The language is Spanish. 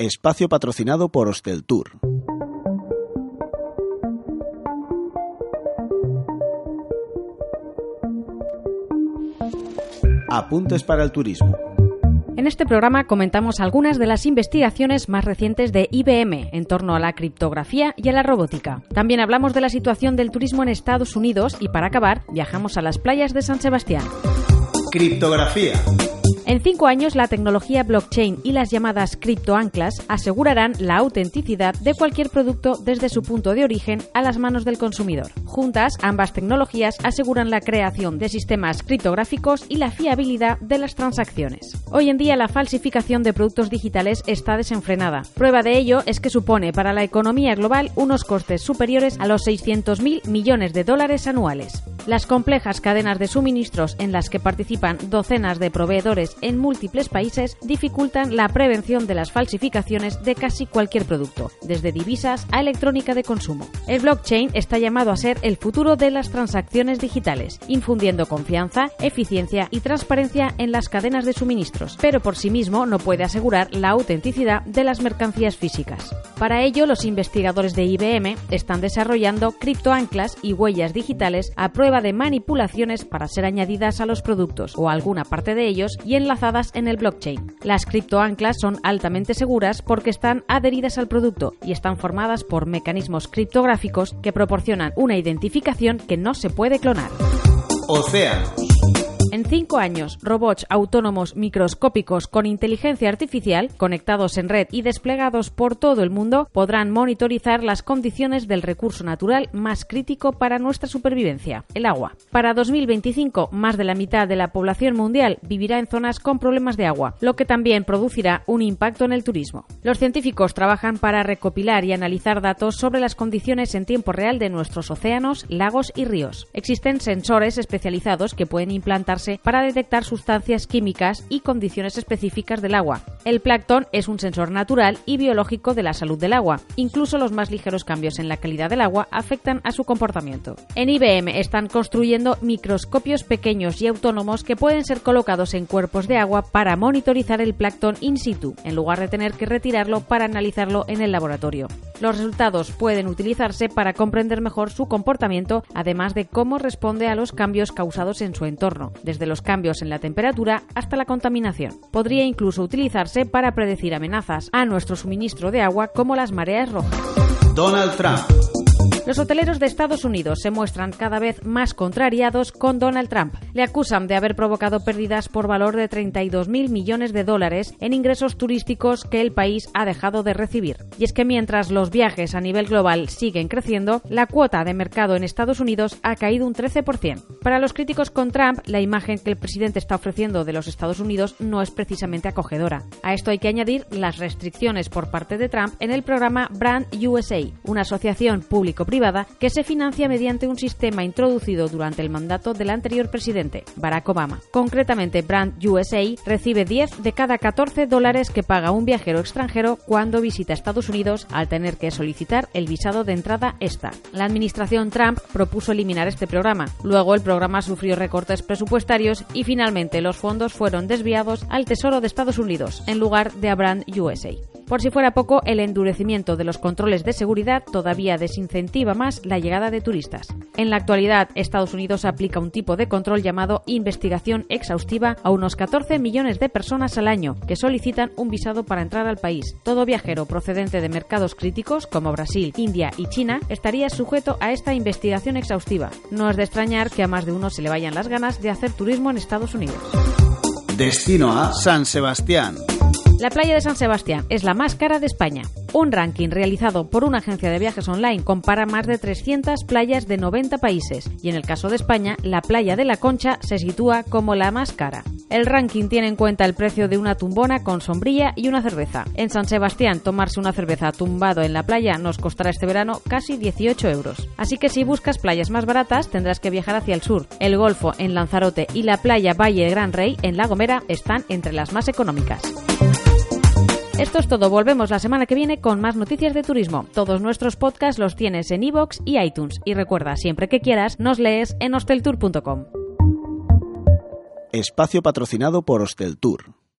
Espacio patrocinado por Hosteltour. Apuntes para el turismo. En este programa comentamos algunas de las investigaciones más recientes de IBM en torno a la criptografía y a la robótica. También hablamos de la situación del turismo en Estados Unidos y para acabar viajamos a las playas de San Sebastián. Criptografía. En cinco años, la tecnología blockchain y las llamadas criptoanclas asegurarán la autenticidad de cualquier producto desde su punto de origen a las manos del consumidor. Juntas, ambas tecnologías aseguran la creación de sistemas criptográficos y la fiabilidad de las transacciones. Hoy en día, la falsificación de productos digitales está desenfrenada. Prueba de ello es que supone para la economía global unos costes superiores a los 600.000 millones de dólares anuales. Las complejas cadenas de suministros en las que participan docenas de proveedores en múltiples países dificultan la prevención de las falsificaciones de casi cualquier producto, desde divisas a electrónica de consumo. El blockchain está llamado a ser el futuro de las transacciones digitales, infundiendo confianza, eficiencia y transparencia en las cadenas de suministros, pero por sí mismo no puede asegurar la autenticidad de las mercancías físicas. Para ello, los investigadores de IBM están desarrollando criptoanclas y huellas digitales a prueba de manipulaciones para ser añadidas a los productos o a alguna parte de ellos y enlazadas en el blockchain. Las criptoanclas son altamente seguras porque están adheridas al producto y están formadas por mecanismos criptográficos que proporcionan una identificación que no se puede clonar. Océanos. En cinco años, robots autónomos microscópicos con inteligencia artificial, conectados en red y desplegados por todo el mundo, podrán monitorizar las condiciones del recurso natural más crítico para nuestra supervivencia, el agua. Para 2025, más de la mitad de la población mundial vivirá en zonas con problemas de agua, lo que también producirá un impacto en el turismo. Los científicos trabajan para recopilar y analizar datos sobre las condiciones en tiempo real de nuestros océanos, lagos y ríos. Existen sensores especializados que pueden implantarse para detectar sustancias químicas y condiciones específicas del agua. El plancton es un sensor natural y biológico de la salud del agua. Incluso los más ligeros cambios en la calidad del agua afectan a su comportamiento. En IBM están construyendo microscopios pequeños y autónomos que pueden ser colocados en cuerpos de agua para monitorizar el plancton in situ, en lugar de tener que retirarlo para analizarlo en el laboratorio. Los resultados pueden utilizarse para comprender mejor su comportamiento, además de cómo responde a los cambios causados en su entorno, desde los cambios en la temperatura hasta la contaminación. Podría incluso utilizarse para predecir amenazas a nuestro suministro de agua como las mareas rojas. Donald Trump. Los hoteleros de Estados Unidos se muestran cada vez más contrariados con Donald Trump. Le acusan de haber provocado pérdidas por valor de 32.000 millones de dólares en ingresos turísticos que el país ha dejado de recibir. Y es que mientras los viajes a nivel global siguen creciendo, la cuota de mercado en Estados Unidos ha caído un 13%. Para los críticos con Trump, la imagen que el presidente está ofreciendo de los Estados Unidos no es precisamente acogedora. A esto hay que añadir las restricciones por parte de Trump en el programa Brand USA, una asociación público-privada que se financia mediante un sistema introducido durante el mandato del anterior presidente, Barack Obama. Concretamente, Brand USA recibe 10 de cada 14 dólares que paga un viajero extranjero cuando visita Estados Unidos al tener que solicitar el visado de entrada esta. La administración Trump propuso eliminar este programa. Luego el programa sufrió recortes presupuestarios y finalmente los fondos fueron desviados al Tesoro de Estados Unidos en lugar de a Brand USA. Por si fuera poco, el endurecimiento de los controles de seguridad todavía desincentiva más la llegada de turistas. En la actualidad, Estados Unidos aplica un tipo de control llamado investigación exhaustiva a unos 14 millones de personas al año que solicitan un visado para entrar al país. Todo viajero procedente de mercados críticos como Brasil, India y China estaría sujeto a esta investigación exhaustiva. No es de extrañar que a más de uno se le vayan las ganas de hacer turismo en Estados Unidos. Destino a San Sebastián. La playa de San Sebastián es la más cara de España. Un ranking realizado por una agencia de viajes online compara más de 300 playas de 90 países y en el caso de España, la playa de la Concha se sitúa como la más cara. El ranking tiene en cuenta el precio de una tumbona con sombrilla y una cerveza. En San Sebastián, tomarse una cerveza tumbado en la playa nos costará este verano casi 18 euros. Así que si buscas playas más baratas, tendrás que viajar hacia el sur. El Golfo en Lanzarote y la playa Valle Gran Rey en La Gomera están entre las más económicas. Esto es todo. Volvemos la semana que viene con más noticias de turismo. Todos nuestros podcasts los tienes en iVoox y iTunes. Y recuerda, siempre que quieras, nos lees en hosteltour.com. Espacio patrocinado por Hosteltour.